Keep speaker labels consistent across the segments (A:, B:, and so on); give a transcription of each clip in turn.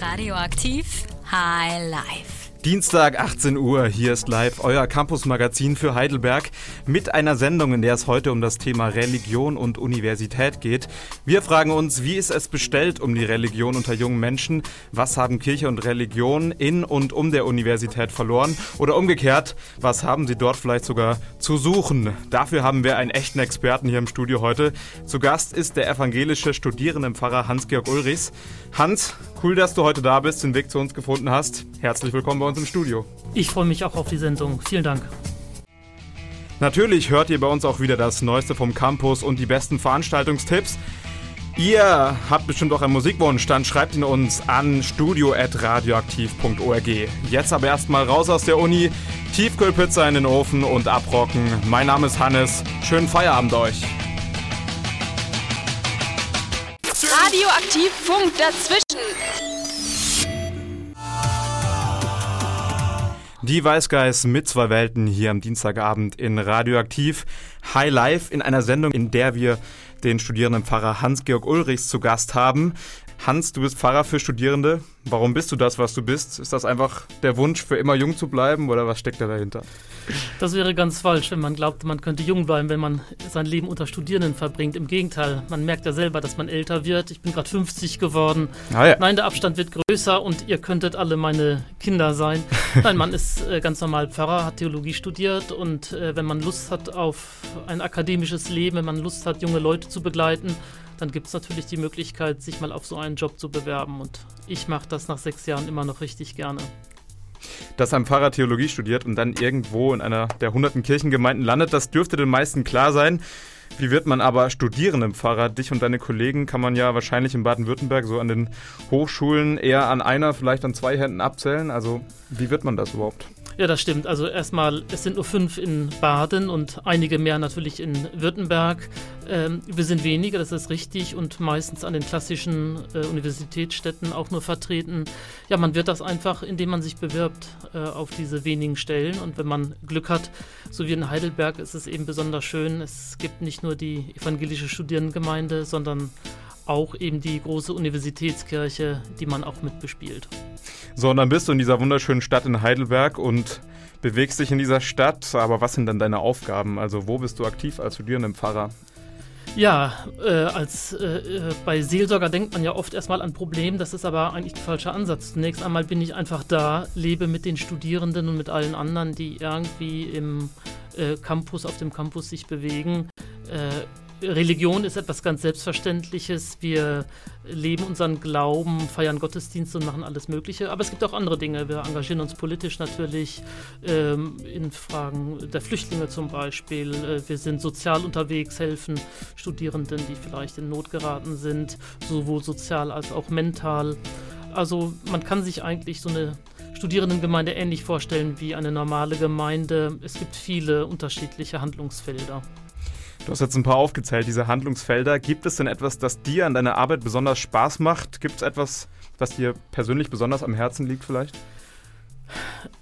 A: Radioaktiv High Life.
B: Dienstag 18 Uhr, hier ist live euer Campus-Magazin für Heidelberg mit einer Sendung, in der es heute um das Thema Religion und Universität geht. Wir fragen uns, wie ist es bestellt um die Religion unter jungen Menschen? Was haben Kirche und Religion in und um der Universität verloren? Oder umgekehrt, was haben sie dort vielleicht sogar zu suchen? Dafür haben wir einen echten Experten hier im Studio heute. Zu Gast ist der evangelische Studierendenpfarrer Hans-Georg Ulrichs. Hans, cool, dass du heute da bist, den Weg zu uns gefunden hast. Herzlich willkommen bei uns im Studio.
C: Ich freue mich auch auf die Sendung. Vielen Dank.
B: Natürlich hört ihr bei uns auch wieder das Neueste vom Campus und die besten Veranstaltungstipps. Ihr habt bestimmt auch einen Musikwunsch, dann schreibt ihn uns an studio.radioaktiv.org. Jetzt aber erstmal raus aus der Uni, Tiefkühlpizza in den Ofen und abrocken. Mein Name ist Hannes. Schönen Feierabend euch.
D: Radioaktiv Funk dazwischen.
B: Die Weißgeist mit zwei Welten hier am Dienstagabend in Radioaktiv High Life in einer Sendung, in der wir den Studierendenpfarrer Hans-Georg Ulrichs zu Gast haben. Hans, du bist Pfarrer für Studierende. Warum bist du das, was du bist? Ist das einfach der Wunsch, für immer jung zu bleiben oder was steckt da dahinter?
C: Das wäre ganz falsch, wenn man glaubt, man könnte jung bleiben, wenn man sein Leben unter Studierenden verbringt. Im Gegenteil, man merkt ja selber, dass man älter wird. Ich bin gerade 50 geworden. Ah ja. Nein, der Abstand wird größer und ihr könntet alle meine Kinder sein. Nein, man ist äh, ganz normal Pfarrer, hat Theologie studiert und äh, wenn man Lust hat auf ein akademisches Leben, wenn man Lust hat, junge Leute zu begleiten, dann gibt es natürlich die Möglichkeit, sich mal auf so einen Job zu bewerben. Und ich mache das nach sechs Jahren immer noch richtig gerne.
B: Dass ein Pfarrer Theologie studiert und dann irgendwo in einer der hunderten Kirchengemeinden landet, das dürfte den meisten klar sein. Wie wird man aber Studierendenpfarrer? Dich und deine Kollegen kann man ja wahrscheinlich in Baden-Württemberg so an den Hochschulen eher an einer, vielleicht an zwei Händen abzählen. Also wie wird man das überhaupt?
C: Ja, das stimmt. Also erstmal, es sind nur fünf in Baden und einige mehr natürlich in Württemberg. Ähm, wir sind weniger, das ist richtig, und meistens an den klassischen äh, Universitätsstädten auch nur vertreten. Ja, man wird das einfach, indem man sich bewirbt äh, auf diese wenigen Stellen. Und wenn man Glück hat, so wie in Heidelberg, ist es eben besonders schön. Es gibt nicht nur die evangelische Studierendengemeinde, sondern auch eben die große Universitätskirche, die man auch mitbespielt.
B: So, und dann bist du in dieser wunderschönen Stadt in Heidelberg und bewegst dich in dieser Stadt. Aber was sind dann deine Aufgaben? Also, wo bist du aktiv als Studierendenpfarrer?
C: Ja, äh, als äh, äh bei Seelsorger denkt man ja oft erstmal an Probleme, das ist aber eigentlich ein falscher Ansatz. Zunächst einmal bin ich einfach da, lebe mit den Studierenden und mit allen anderen, die irgendwie im äh, Campus, auf dem Campus sich bewegen. Religion ist etwas ganz Selbstverständliches. Wir leben unseren Glauben, feiern Gottesdienste und machen alles Mögliche. Aber es gibt auch andere Dinge. Wir engagieren uns politisch natürlich ähm, in Fragen der Flüchtlinge zum Beispiel. Äh, wir sind sozial unterwegs, helfen Studierenden, die vielleicht in Not geraten sind, sowohl sozial als auch mental. Also man kann sich eigentlich so eine Studierendengemeinde ähnlich vorstellen wie eine normale Gemeinde. Es gibt viele unterschiedliche Handlungsfelder.
B: Du hast jetzt ein paar aufgezählt, diese Handlungsfelder. Gibt es denn etwas, das dir an deiner Arbeit besonders Spaß macht? Gibt es etwas, was dir persönlich besonders am Herzen liegt vielleicht?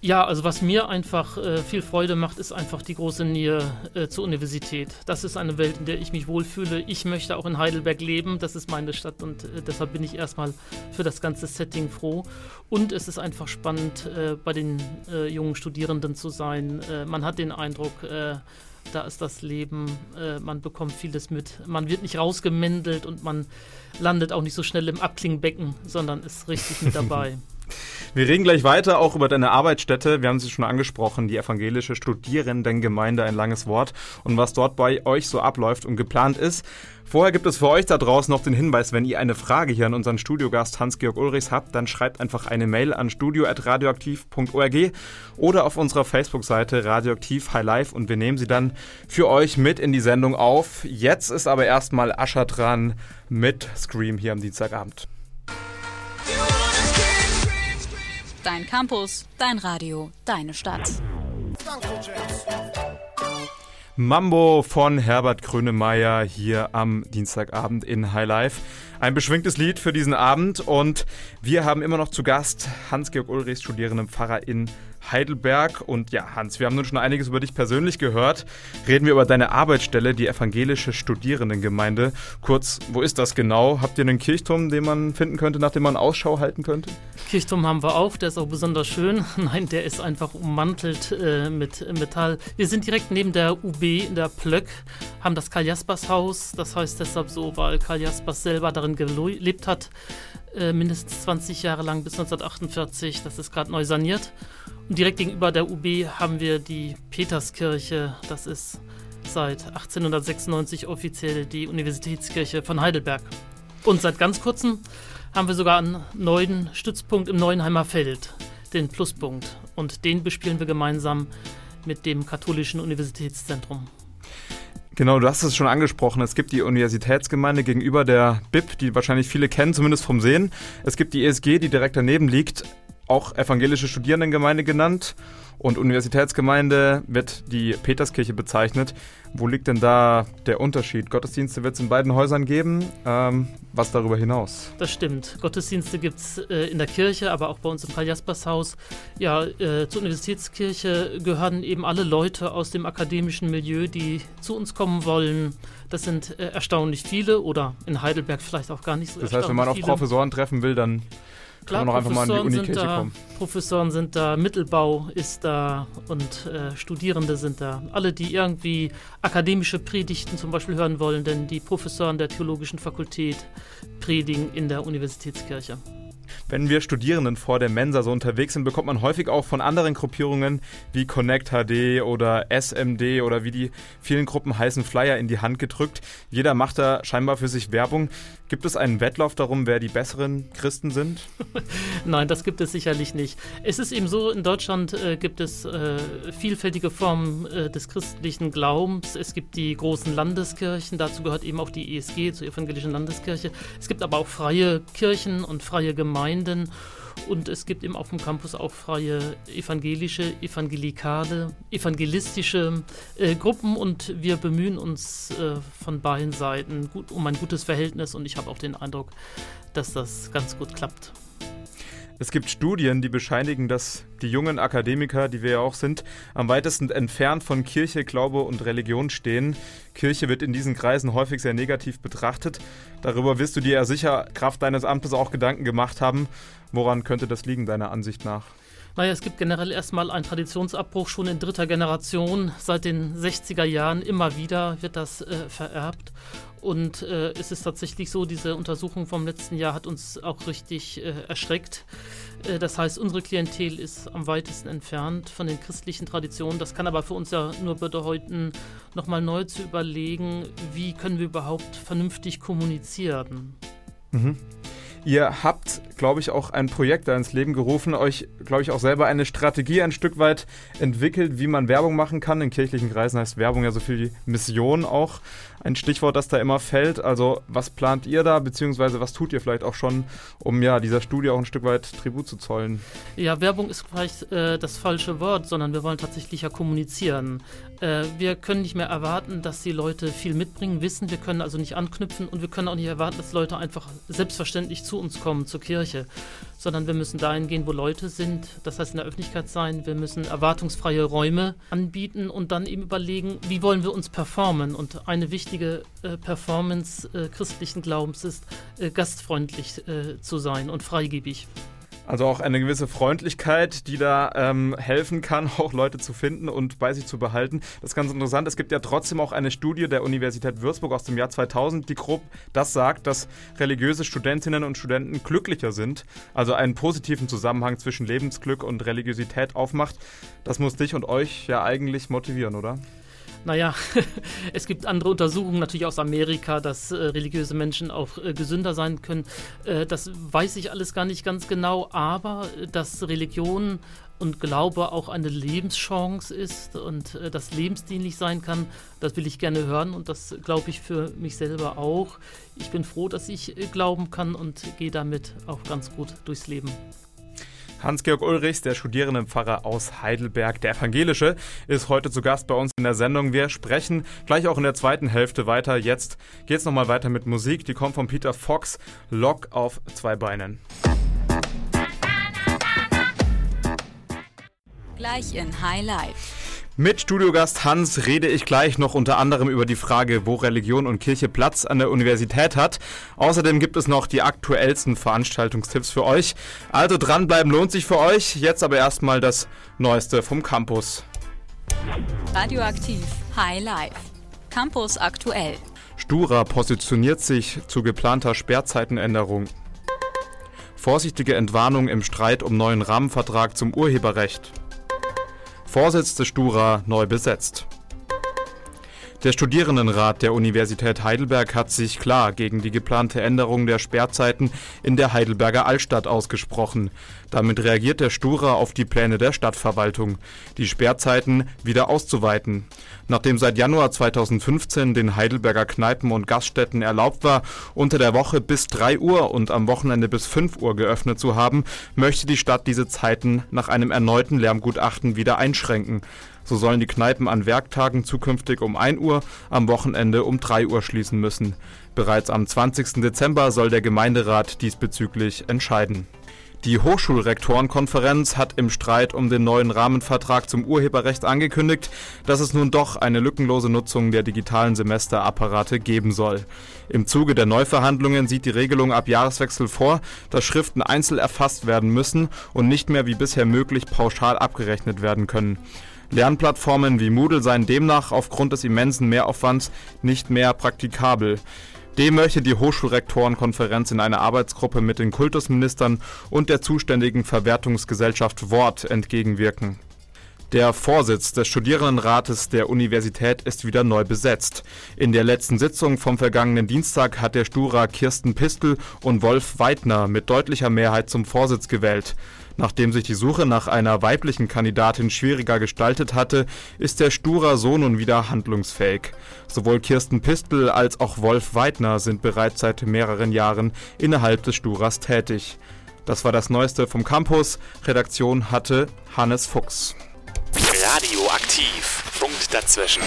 C: Ja, also was mir einfach äh, viel Freude macht, ist einfach die große Nähe äh, zur Universität. Das ist eine Welt, in der ich mich wohlfühle. Ich möchte auch in Heidelberg leben, das ist meine Stadt und äh, deshalb bin ich erstmal für das ganze Setting froh. Und es ist einfach spannend, äh, bei den äh, jungen Studierenden zu sein. Äh, man hat den Eindruck, da ist das Leben, äh, man bekommt vieles mit. Man wird nicht rausgemändelt und man landet auch nicht so schnell im Abklingbecken, sondern ist richtig mit dabei.
B: Wir reden gleich weiter auch über deine Arbeitsstätte. Wir haben sie schon angesprochen, die evangelische Studierendengemeinde, ein langes Wort. Und was dort bei euch so abläuft und geplant ist. Vorher gibt es für euch da draußen noch den Hinweis, wenn ihr eine Frage hier an unseren Studiogast Hans-Georg Ulrichs habt, dann schreibt einfach eine Mail an studio.radioaktiv.org oder auf unserer Facebook-Seite Radioaktiv High Life und wir nehmen sie dann für euch mit in die Sendung auf. Jetzt ist aber erstmal Ascher dran mit Scream hier am Dienstagabend.
A: Dein Campus, dein Radio, deine Stadt.
B: Mambo von Herbert Grönemeyer hier am Dienstagabend in High Life. Ein beschwingtes Lied für diesen Abend und wir haben immer noch zu Gast Hans-Georg Ulrichs, studierenden Pfarrer in Heidelberg. Und ja, Hans, wir haben nun schon einiges über dich persönlich gehört. Reden wir über deine Arbeitsstelle, die evangelische Studierendengemeinde. Kurz, wo ist das genau? Habt ihr einen Kirchturm, den man finden könnte, nach dem man Ausschau halten könnte?
C: Kirchturm haben wir auch, der ist auch besonders schön. Nein, der ist einfach ummantelt äh, mit Metall. Wir sind direkt neben der UB in der Plöck, haben das Karl Jaspers Haus. Das heißt deshalb so, weil Karl Jaspers selber darin gelebt hat, äh, mindestens 20 Jahre lang bis 1948. Das ist gerade neu saniert. Und direkt gegenüber der UB haben wir die Peterskirche. Das ist seit 1896 offiziell die Universitätskirche von Heidelberg. Und seit ganz kurzem haben wir sogar einen neuen Stützpunkt im Neuenheimer Feld, den Pluspunkt. Und den bespielen wir gemeinsam mit dem Katholischen Universitätszentrum.
B: Genau, du hast es schon angesprochen. Es gibt die Universitätsgemeinde gegenüber der BIP, die wahrscheinlich viele kennen, zumindest vom Sehen. Es gibt die ESG, die direkt daneben liegt, auch evangelische Studierendengemeinde genannt und Universitätsgemeinde wird die Peterskirche bezeichnet. Wo liegt denn da der Unterschied? Gottesdienste wird es in beiden Häusern geben. Ähm, was darüber hinaus?
C: Das stimmt. Gottesdienste gibt es äh, in der Kirche, aber auch bei uns im Karl-Jaspers-Haus. Ja, äh, zur Universitätskirche gehören eben alle Leute aus dem akademischen Milieu, die zu uns kommen wollen. Das sind äh, erstaunlich viele oder in Heidelberg vielleicht auch gar nicht so
B: Das heißt, wenn man auf Professoren treffen will, dann
C: Klar, kann man noch einfach mal in die Unikirche da, kommen. Professoren sind da, Mittelbau ist da und äh, Studierende sind da. Alle, die irgendwie akademische Predigten zum Beispiel hören wollen, denn die Professoren der Theologischen Fakultät predigen in der Universitätskirche.
B: Wenn wir Studierenden vor der Mensa so unterwegs sind, bekommt man häufig auch von anderen Gruppierungen wie Connect HD oder SMD oder wie die vielen Gruppen heißen Flyer in die Hand gedrückt. Jeder macht da scheinbar für sich Werbung. Gibt es einen Wettlauf darum, wer die besseren Christen sind?
C: Nein, das gibt es sicherlich nicht. Es ist eben so, in Deutschland äh, gibt es äh, vielfältige Formen äh, des christlichen Glaubens. Es gibt die großen Landeskirchen, dazu gehört eben auch die ESG, zur evangelischen Landeskirche. Es gibt aber auch freie Kirchen und freie Gemeinden. Und es gibt eben auf dem Campus auch freie evangelische, evangelikale, evangelistische äh, Gruppen. Und wir bemühen uns äh, von beiden Seiten gut, um ein gutes Verhältnis. Und ich habe auch den Eindruck, dass das ganz gut klappt.
B: Es gibt Studien, die bescheinigen, dass die jungen Akademiker, die wir ja auch sind, am weitesten entfernt von Kirche, Glaube und Religion stehen. Kirche wird in diesen Kreisen häufig sehr negativ betrachtet. Darüber wirst du dir ja sicher Kraft deines Amtes auch Gedanken gemacht haben. Woran könnte das liegen, deiner Ansicht nach?
C: Naja, es gibt generell erstmal einen Traditionsabbruch schon in dritter Generation. Seit den 60er Jahren immer wieder wird das äh, vererbt. Und äh, es ist tatsächlich so, diese Untersuchung vom letzten Jahr hat uns auch richtig äh, erschreckt. Äh, das heißt, unsere Klientel ist am weitesten entfernt von den christlichen Traditionen. Das kann aber für uns ja nur bedeuten, nochmal neu zu überlegen, wie können wir überhaupt vernünftig kommunizieren.
B: Mhm. Ihr habt, glaube ich, auch ein Projekt da ins Leben gerufen, euch, glaube ich, auch selber eine Strategie ein Stück weit entwickelt, wie man Werbung machen kann. In kirchlichen Kreisen heißt Werbung ja so viel wie Mission auch. Ein Stichwort, das da immer fällt. Also, was plant ihr da, beziehungsweise was tut ihr vielleicht auch schon, um ja dieser Studie auch ein Stück weit Tribut zu zollen?
C: Ja, Werbung ist vielleicht äh, das falsche Wort, sondern wir wollen tatsächlich ja kommunizieren. Äh, wir können nicht mehr erwarten, dass die Leute viel mitbringen, wissen. Wir können also nicht anknüpfen und wir können auch nicht erwarten, dass Leute einfach selbstverständlich zu uns kommen, zur Kirche, sondern wir müssen dahin gehen, wo Leute sind, das heißt in der Öffentlichkeit sein, wir müssen erwartungsfreie Räume anbieten und dann eben überlegen, wie wollen wir uns performen. Und eine wichtige äh, Performance äh, christlichen Glaubens ist, äh, gastfreundlich äh, zu sein und freigebig.
B: Also auch eine gewisse Freundlichkeit, die da ähm, helfen kann, auch Leute zu finden und bei sich zu behalten. Das ist ganz interessant. Es gibt ja trotzdem auch eine Studie der Universität Würzburg aus dem Jahr 2000, die grob das sagt, dass religiöse Studentinnen und Studenten glücklicher sind. Also einen positiven Zusammenhang zwischen Lebensglück und Religiosität aufmacht. Das muss dich und euch ja eigentlich motivieren, oder?
C: Naja, es gibt andere Untersuchungen natürlich aus Amerika, dass äh, religiöse Menschen auch äh, gesünder sein können. Äh, das weiß ich alles gar nicht ganz genau, aber äh, dass Religion und Glaube auch eine Lebenschance ist und äh, das lebensdienlich sein kann, das will ich gerne hören und das glaube ich für mich selber auch. Ich bin froh, dass ich äh, glauben kann und gehe damit auch ganz gut durchs Leben.
B: Hans-Georg Ulrichs, der Studierendenpfarrer aus Heidelberg, der Evangelische, ist heute zu Gast bei uns in der Sendung. Wir sprechen gleich auch in der zweiten Hälfte weiter. Jetzt geht es nochmal weiter mit Musik. Die kommt von Peter Fox, Lock auf zwei Beinen.
A: Gleich in High Life.
B: Mit Studiogast Hans rede ich gleich noch unter anderem über die Frage, wo Religion und Kirche Platz an der Universität hat. Außerdem gibt es noch die aktuellsten Veranstaltungstipps für euch. Also dranbleiben lohnt sich für euch. Jetzt aber erstmal das Neueste vom Campus.
A: Radioaktiv High Life. Campus aktuell.
B: Stura positioniert sich zu geplanter Sperrzeitenänderung. Vorsichtige Entwarnung im Streit um neuen Rahmenvertrag zum Urheberrecht. Vorsitz des Stura neu besetzt. Der Studierendenrat der Universität Heidelberg hat sich klar gegen die geplante Änderung der Sperrzeiten in der Heidelberger Altstadt ausgesprochen. Damit reagiert der Stura auf die Pläne der Stadtverwaltung, die Sperrzeiten wieder auszuweiten. Nachdem seit Januar 2015 den Heidelberger Kneipen und Gaststätten erlaubt war, unter der Woche bis 3 Uhr und am Wochenende bis 5 Uhr geöffnet zu haben, möchte die Stadt diese Zeiten nach einem erneuten Lärmgutachten wieder einschränken. So sollen die Kneipen an Werktagen zukünftig um 1 Uhr, am Wochenende um 3 Uhr schließen müssen. Bereits am 20. Dezember soll der Gemeinderat diesbezüglich entscheiden. Die Hochschulrektorenkonferenz hat im Streit um den neuen Rahmenvertrag zum Urheberrecht angekündigt, dass es nun doch eine lückenlose Nutzung der digitalen Semesterapparate geben soll. Im Zuge der Neuverhandlungen sieht die Regelung ab Jahreswechsel vor, dass Schriften einzeln erfasst werden müssen und nicht mehr wie bisher möglich pauschal abgerechnet werden können. Lernplattformen wie Moodle seien demnach aufgrund des immensen Mehraufwands nicht mehr praktikabel. Dem möchte die Hochschulrektorenkonferenz in einer Arbeitsgruppe mit den Kultusministern und der zuständigen Verwertungsgesellschaft Wort entgegenwirken. Der Vorsitz des Studierendenrates der Universität ist wieder neu besetzt. In der letzten Sitzung vom vergangenen Dienstag hat der Stura Kirsten Pistel und Wolf Weidner mit deutlicher Mehrheit zum Vorsitz gewählt. Nachdem sich die Suche nach einer weiblichen Kandidatin schwieriger gestaltet hatte, ist der Stura so nun wieder handlungsfähig. Sowohl Kirsten Pistel als auch Wolf Weidner sind bereits seit mehreren Jahren innerhalb des Sturas tätig. Das war das Neueste vom Campus. Redaktion hatte Hannes Fuchs.
D: Radioaktiv. Punkt dazwischen.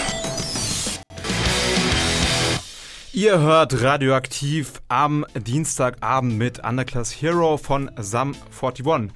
B: Ihr hört Radioaktiv am Dienstagabend mit Underclass Hero von Sam 41.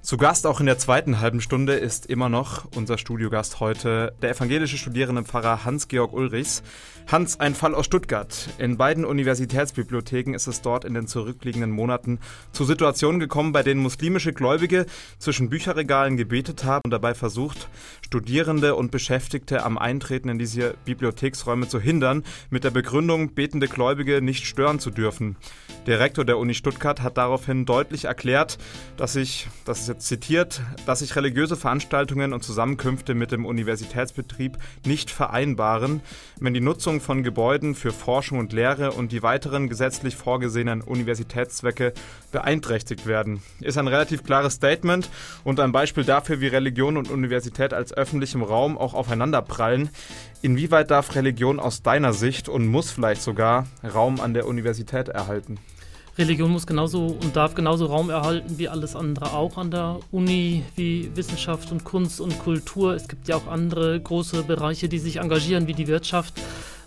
B: Zu Gast auch in der zweiten halben Stunde ist immer noch unser Studiogast heute der evangelische Studierendenpfarrer Hans-Georg Ulrichs. Hans, ein Fall aus Stuttgart. In beiden Universitätsbibliotheken ist es dort in den zurückliegenden Monaten zu Situationen gekommen, bei denen muslimische Gläubige zwischen Bücherregalen gebetet haben und dabei versucht, Studierende und Beschäftigte am Eintreten in diese Bibliotheksräume zu hindern, mit der Begründung, betende Gläubige nicht stören zu dürfen. Der Rektor der Uni Stuttgart hat daraufhin deutlich erklärt, dass sich, das ist jetzt zitiert, dass sich religiöse Veranstaltungen und Zusammenkünfte mit dem Universitätsbetrieb nicht vereinbaren, wenn die Nutzung von Gebäuden für Forschung und Lehre und die weiteren gesetzlich vorgesehenen Universitätszwecke beeinträchtigt werden. Ist ein relativ klares Statement und ein Beispiel dafür, wie Religion und Universität als öffentlichem Raum auch aufeinanderprallen. Inwieweit darf Religion aus deiner Sicht und muss vielleicht sogar Raum an der Universität erhalten?
C: Religion muss genauso und darf genauso Raum erhalten wie alles andere auch an der Uni, wie Wissenschaft und Kunst und Kultur. Es gibt ja auch andere große Bereiche, die sich engagieren, wie die Wirtschaft.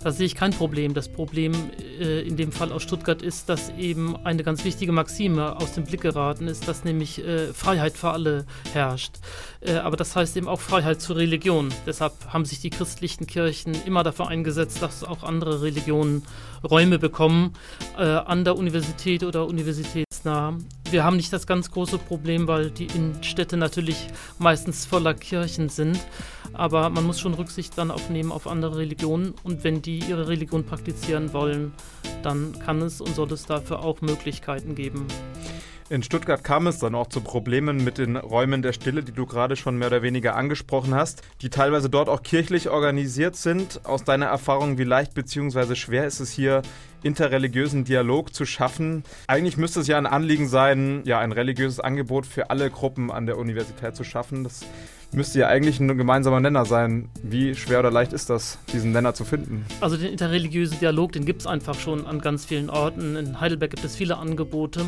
C: Da sehe ich kein Problem. Das Problem äh, in dem Fall aus Stuttgart ist, dass eben eine ganz wichtige Maxime aus dem Blick geraten ist, dass nämlich äh, Freiheit für alle herrscht. Äh, aber das heißt eben auch Freiheit zur Religion. Deshalb haben sich die christlichen Kirchen immer dafür eingesetzt, dass auch andere Religionen Räume bekommen äh, an der Universität oder universitätsnah. Wir haben nicht das ganz große Problem, weil die Innenstädte natürlich meistens voller Kirchen sind. Aber man muss schon Rücksicht dann aufnehmen auf andere Religionen. Und wenn die ihre Religion praktizieren wollen, dann kann es und soll es dafür auch Möglichkeiten geben.
B: In Stuttgart kam es dann auch zu Problemen mit den Räumen der Stille, die du gerade schon mehr oder weniger angesprochen hast, die teilweise dort auch kirchlich organisiert sind. Aus deiner Erfahrung, wie leicht bzw. schwer ist es hier, interreligiösen Dialog zu schaffen? Eigentlich müsste es ja ein Anliegen sein, ja, ein religiöses Angebot für alle Gruppen an der Universität zu schaffen. Das müsste ja eigentlich ein gemeinsamer Nenner sein. Wie schwer oder leicht ist das, diesen Nenner zu finden?
C: Also den interreligiösen Dialog, den gibt es einfach schon an ganz vielen Orten. In Heidelberg gibt es viele Angebote.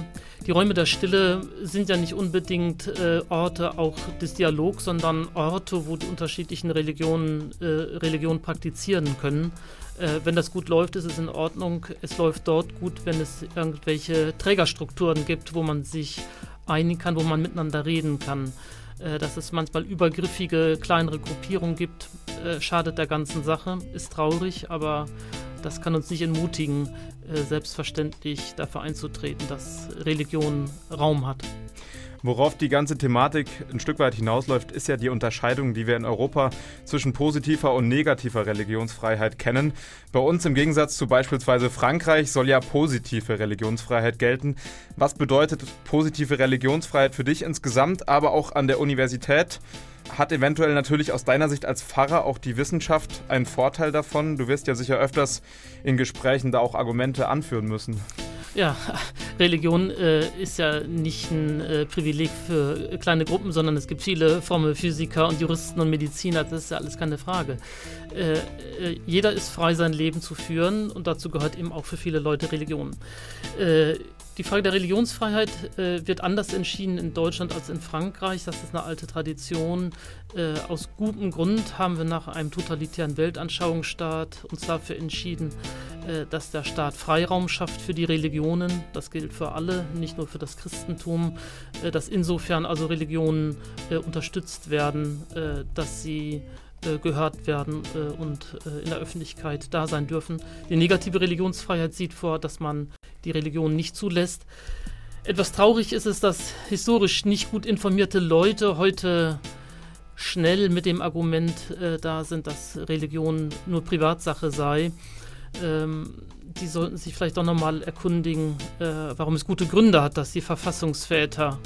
C: Die Räume der Stille sind ja nicht unbedingt äh, Orte auch des Dialogs, sondern Orte, wo die unterschiedlichen Religionen äh, Religion praktizieren können. Äh, wenn das gut läuft, ist es in Ordnung. Es läuft dort gut, wenn es irgendwelche Trägerstrukturen gibt, wo man sich einigen kann, wo man miteinander reden kann. Äh, dass es manchmal übergriffige, kleinere Gruppierungen gibt, äh, schadet der ganzen Sache, ist traurig, aber das kann uns nicht entmutigen, äh, selbstverständlich dafür einzutreten, dass Religion Raum hat.
B: Worauf die ganze Thematik ein Stück weit hinausläuft, ist ja die Unterscheidung, die wir in Europa zwischen positiver und negativer Religionsfreiheit kennen. Bei uns im Gegensatz zu beispielsweise Frankreich soll ja positive Religionsfreiheit gelten. Was bedeutet positive Religionsfreiheit für dich insgesamt, aber auch an der Universität? Hat eventuell natürlich aus deiner Sicht als Pfarrer auch die Wissenschaft einen Vorteil davon? Du wirst ja sicher öfters in Gesprächen da auch Argumente anführen müssen.
C: Ja, Religion äh, ist ja nicht ein äh, Privileg für kleine Gruppen, sondern es gibt viele Formelphysiker und Juristen und Mediziner, das ist ja alles keine Frage. Äh, äh jeder ist frei, sein Leben zu führen und dazu gehört eben auch für viele Leute Religion. Äh, die Frage der Religionsfreiheit äh, wird anders entschieden in Deutschland als in Frankreich. Das ist eine alte Tradition. Äh, aus gutem Grund haben wir nach einem totalitären Weltanschauungsstaat uns dafür entschieden, äh, dass der Staat Freiraum schafft für die Religionen. Das gilt für alle, nicht nur für das Christentum. Äh, dass insofern also Religionen äh, unterstützt werden, äh, dass sie gehört werden und in der Öffentlichkeit da sein dürfen. Die negative Religionsfreiheit sieht vor, dass man die Religion nicht zulässt. Etwas traurig ist es, dass historisch nicht gut informierte Leute heute schnell mit dem Argument äh, da sind, dass Religion nur Privatsache sei. Ähm, die sollten sich vielleicht doch nochmal erkundigen, äh, warum es gute Gründe hat, dass die Verfassungsväter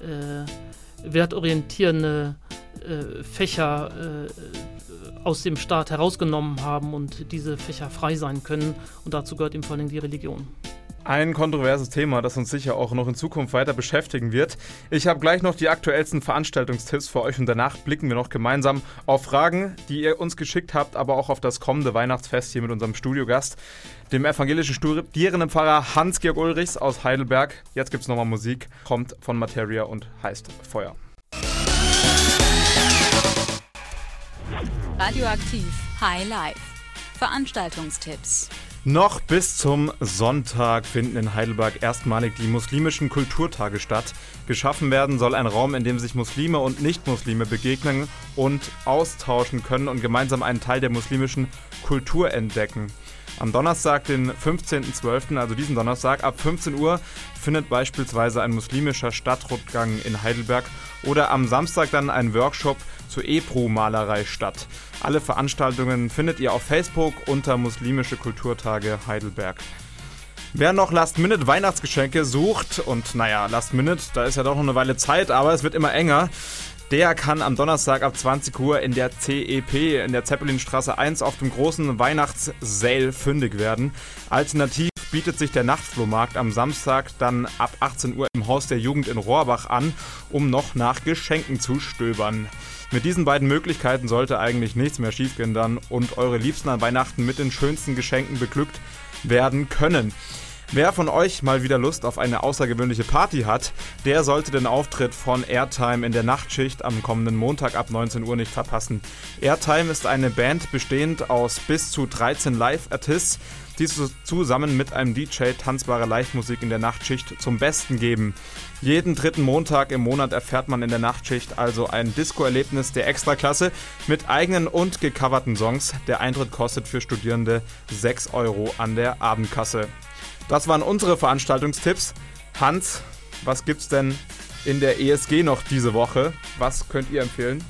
C: äh, wertorientierende äh, Fächer äh, aus dem Staat herausgenommen haben und diese Fächer frei sein können. Und dazu gehört eben vor allem die Religion.
B: Ein kontroverses Thema, das uns sicher auch noch in Zukunft weiter beschäftigen wird. Ich habe gleich noch die aktuellsten Veranstaltungstipps für euch und danach blicken wir noch gemeinsam auf Fragen, die ihr uns geschickt habt, aber auch auf das kommende Weihnachtsfest hier mit unserem Studiogast, dem evangelischen studierenden Pfarrer Hans-Georg Ulrichs aus Heidelberg. Jetzt gibt es nochmal Musik, kommt von Materia und heißt Feuer.
A: Radioaktiv High Life. Veranstaltungstipps.
B: Noch bis zum Sonntag finden in Heidelberg erstmalig die muslimischen Kulturtage statt. Geschaffen werden soll ein Raum, in dem sich Muslime und Nichtmuslime begegnen und austauschen können und gemeinsam einen Teil der muslimischen Kultur entdecken. Am Donnerstag, den 15.12., also diesen Donnerstag, ab 15 Uhr findet beispielsweise ein muslimischer Stadtrundgang in Heidelberg oder am Samstag dann ein Workshop zur Ebru-Malerei statt. Alle Veranstaltungen findet ihr auf Facebook unter Muslimische Kulturtage Heidelberg. Wer noch Last-Minute Weihnachtsgeschenke sucht und naja, Last-Minute, da ist ja doch noch eine Weile Zeit, aber es wird immer enger. Der kann am Donnerstag ab 20 Uhr in der CEP in der Zeppelinstraße 1 auf dem großen Weihnachtssale fündig werden. Alternativ bietet sich der Nachtflohmarkt am Samstag dann ab 18 Uhr im Haus der Jugend in Rohrbach an, um noch nach Geschenken zu stöbern. Mit diesen beiden Möglichkeiten sollte eigentlich nichts mehr schiefgehen dann und eure Liebsten an Weihnachten mit den schönsten Geschenken beglückt werden können. Wer von euch mal wieder Lust auf eine außergewöhnliche Party hat, der sollte den Auftritt von Airtime in der Nachtschicht am kommenden Montag ab 19 Uhr nicht verpassen. Airtime ist eine Band bestehend aus bis zu 13 Live-Artists, die zusammen mit einem DJ tanzbare Live-Musik in der Nachtschicht zum Besten geben. Jeden dritten Montag im Monat erfährt man in der Nachtschicht also ein Disco-Erlebnis der Extraklasse mit eigenen und gecoverten Songs. Der Eintritt kostet für Studierende 6 Euro an der Abendkasse. Das waren unsere Veranstaltungstipps. Hans, was gibt's denn in der ESG noch diese Woche? Was könnt ihr empfehlen?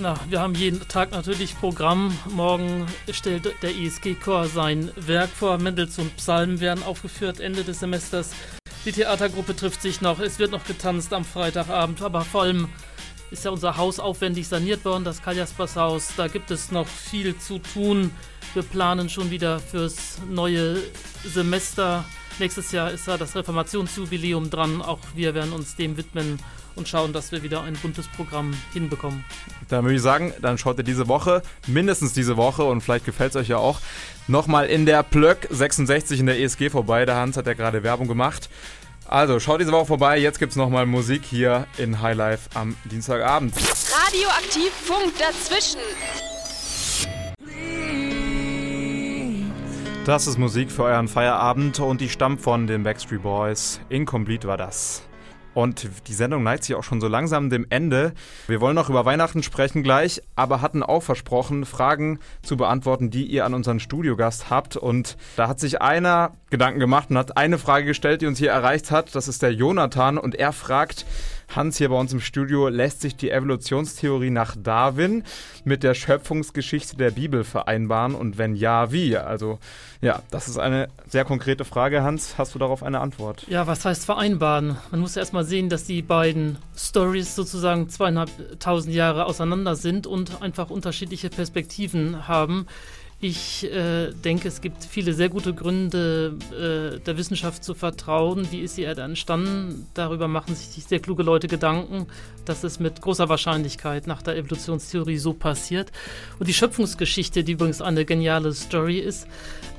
C: Na, wir haben jeden Tag natürlich Programm. Morgen stellt der ESG-Chor sein Werk vor. Mendelssohn Psalmen werden aufgeführt Ende des Semesters. Die Theatergruppe trifft sich noch. Es wird noch getanzt am Freitagabend. Aber vor allem ist ja unser Haus aufwendig saniert worden, das Kaljaspas Haus. Da gibt es noch viel zu tun. Wir planen schon wieder fürs neue Semester Nächstes Jahr ist da das Reformationsjubiläum dran. Auch wir werden uns dem widmen und schauen, dass wir wieder ein buntes Programm hinbekommen.
B: Dann würde ich sagen, dann schaut ihr diese Woche, mindestens diese Woche und vielleicht gefällt es euch ja auch, nochmal in der Plöck 66 in der ESG vorbei. Der Hans hat ja gerade Werbung gemacht. Also schaut diese Woche vorbei. Jetzt gibt es nochmal Musik hier in Highlife am Dienstagabend.
A: Radioaktiv Funk dazwischen.
B: Das ist Musik für euren Feierabend und die stammt von den Backstreet Boys. Incomplete war das. Und die Sendung neigt sich auch schon so langsam dem Ende. Wir wollen noch über Weihnachten sprechen gleich, aber hatten auch versprochen, Fragen zu beantworten, die ihr an unseren Studiogast habt. Und da hat sich einer Gedanken gemacht und hat eine Frage gestellt, die uns hier erreicht hat. Das ist der Jonathan und er fragt, Hans hier bei uns im Studio, lässt sich die Evolutionstheorie nach Darwin mit der Schöpfungsgeschichte der Bibel vereinbaren und wenn ja, wie? Also ja, das ist eine sehr konkrete Frage, Hans. Hast du darauf eine Antwort?
C: Ja, was heißt vereinbaren? Man muss erst mal sehen, dass die beiden Stories sozusagen zweieinhalbtausend Jahre auseinander sind und einfach unterschiedliche Perspektiven haben. Ich äh, denke, es gibt viele sehr gute Gründe, äh, der Wissenschaft zu vertrauen. Wie ist Erde entstanden? Darüber machen sich sehr kluge Leute Gedanken, dass es mit großer Wahrscheinlichkeit nach der Evolutionstheorie so passiert. Und die Schöpfungsgeschichte, die übrigens eine geniale Story ist,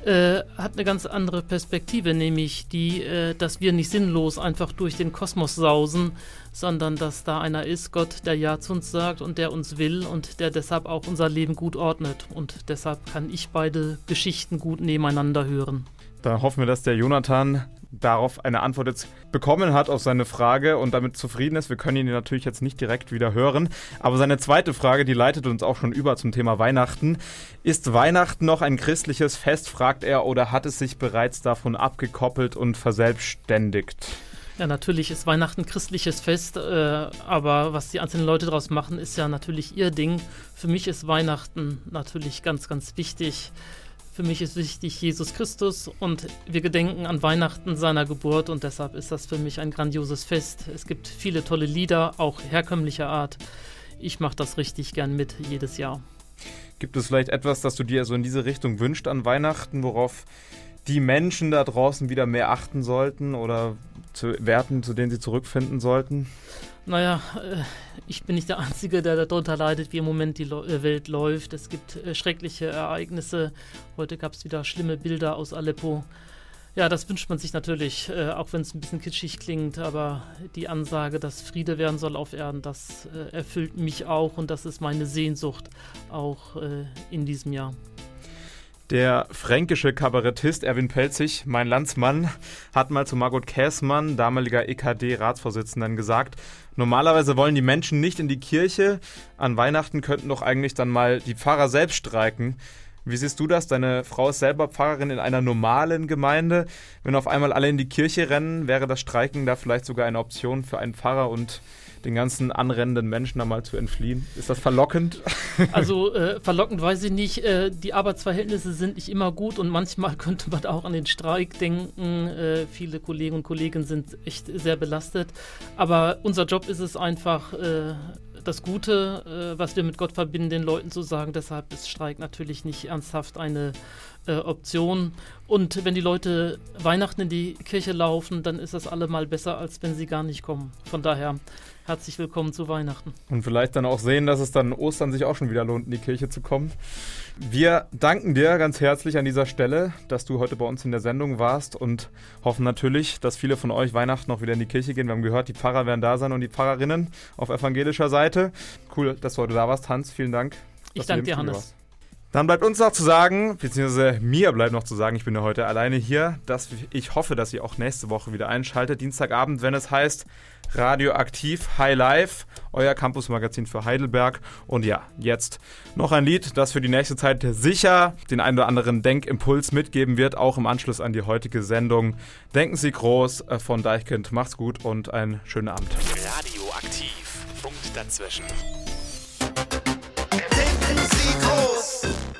C: äh, hat eine ganz andere Perspektive, nämlich die, äh, dass wir nicht sinnlos einfach durch den Kosmos sausen, sondern dass da einer ist, Gott, der Ja zu uns sagt und der uns will und der deshalb auch unser Leben gut ordnet. Und deshalb kann ich beide Geschichten gut nebeneinander hören.
B: Da hoffen wir, dass der Jonathan darauf eine Antwort jetzt bekommen hat auf seine Frage und damit zufrieden ist. Wir können ihn natürlich jetzt nicht direkt wieder hören. Aber seine zweite Frage, die leitet uns auch schon über zum Thema Weihnachten. Ist Weihnachten noch ein christliches Fest, fragt er, oder hat es sich bereits davon abgekoppelt und verselbstständigt?
C: Ja, natürlich ist Weihnachten christliches Fest, äh, aber was die einzelnen Leute daraus machen, ist ja natürlich ihr Ding. Für mich ist Weihnachten natürlich ganz, ganz wichtig. Für mich ist wichtig Jesus Christus und wir gedenken an Weihnachten seiner Geburt und deshalb ist das für mich ein grandioses Fest. Es gibt viele tolle Lieder, auch herkömmlicher Art. Ich mache das richtig gern mit jedes Jahr.
B: Gibt es vielleicht etwas, das du dir so in diese Richtung wünscht an Weihnachten, worauf die Menschen da draußen wieder mehr achten sollten oder zu Werten, zu denen sie zurückfinden sollten?
C: Naja, äh, ich bin nicht der Einzige, der darunter leidet, wie im Moment die äh, Welt läuft. Es gibt äh, schreckliche Ereignisse. Heute gab es wieder schlimme Bilder aus Aleppo. Ja, das wünscht man sich natürlich, auch wenn es ein bisschen kitschig klingt, aber die Ansage, dass Friede werden soll auf Erden, das erfüllt mich auch und das ist meine Sehnsucht auch in diesem Jahr.
B: Der fränkische Kabarettist Erwin Pelzig, mein Landsmann, hat mal zu Margot Käßmann, damaliger EKD-Ratsvorsitzenden, gesagt, normalerweise wollen die Menschen nicht in die Kirche, an Weihnachten könnten doch eigentlich dann mal die Pfarrer selbst streiken. Wie siehst du das? Deine Frau ist selber Pfarrerin in einer normalen Gemeinde. Wenn auf einmal alle in die Kirche rennen, wäre das Streiken da vielleicht sogar eine Option für einen Pfarrer und den ganzen anrennenden Menschen einmal zu entfliehen. Ist das verlockend?
C: Also äh, verlockend weiß ich nicht. Äh, die Arbeitsverhältnisse sind nicht immer gut und manchmal könnte man auch an den Streik denken. Äh, viele Kollegen und Kolleginnen sind echt sehr belastet. Aber unser Job ist es einfach, äh, das Gute, äh, was wir mit Gott verbinden, den Leuten zu sagen. Deshalb ist Streik natürlich nicht ernsthaft eine äh, Option. Und wenn die Leute Weihnachten in die Kirche laufen, dann ist das allemal besser, als wenn sie gar nicht kommen. Von daher herzlich willkommen zu Weihnachten.
B: Und vielleicht dann auch sehen, dass es dann Ostern sich auch schon wieder lohnt, in die Kirche zu kommen. Wir danken dir ganz herzlich an dieser Stelle, dass du heute bei uns in der Sendung warst und hoffen natürlich, dass viele von euch Weihnachten noch wieder in die Kirche gehen. Wir haben gehört, die Pfarrer werden da sein und die Pfarrerinnen auf evangelischer Seite. Cool, dass du heute da warst, Hans. Vielen Dank.
C: Ich danke dir, Hannes. Warst.
B: Dann bleibt uns noch zu sagen, beziehungsweise mir bleibt noch zu sagen, ich bin ja heute alleine hier, dass ich hoffe, dass ihr auch nächste Woche wieder einschaltet, Dienstagabend, wenn es heißt Radioaktiv High Life, euer Campusmagazin für Heidelberg. Und ja, jetzt noch ein Lied, das für die nächste Zeit sicher den einen oder anderen Denkimpuls mitgeben wird, auch im Anschluss an die heutige Sendung. Denken Sie groß äh, von Deichkind. Macht's gut und einen schönen Abend.
D: Radioaktiv. Punkt dazwischen.
E: Adiós.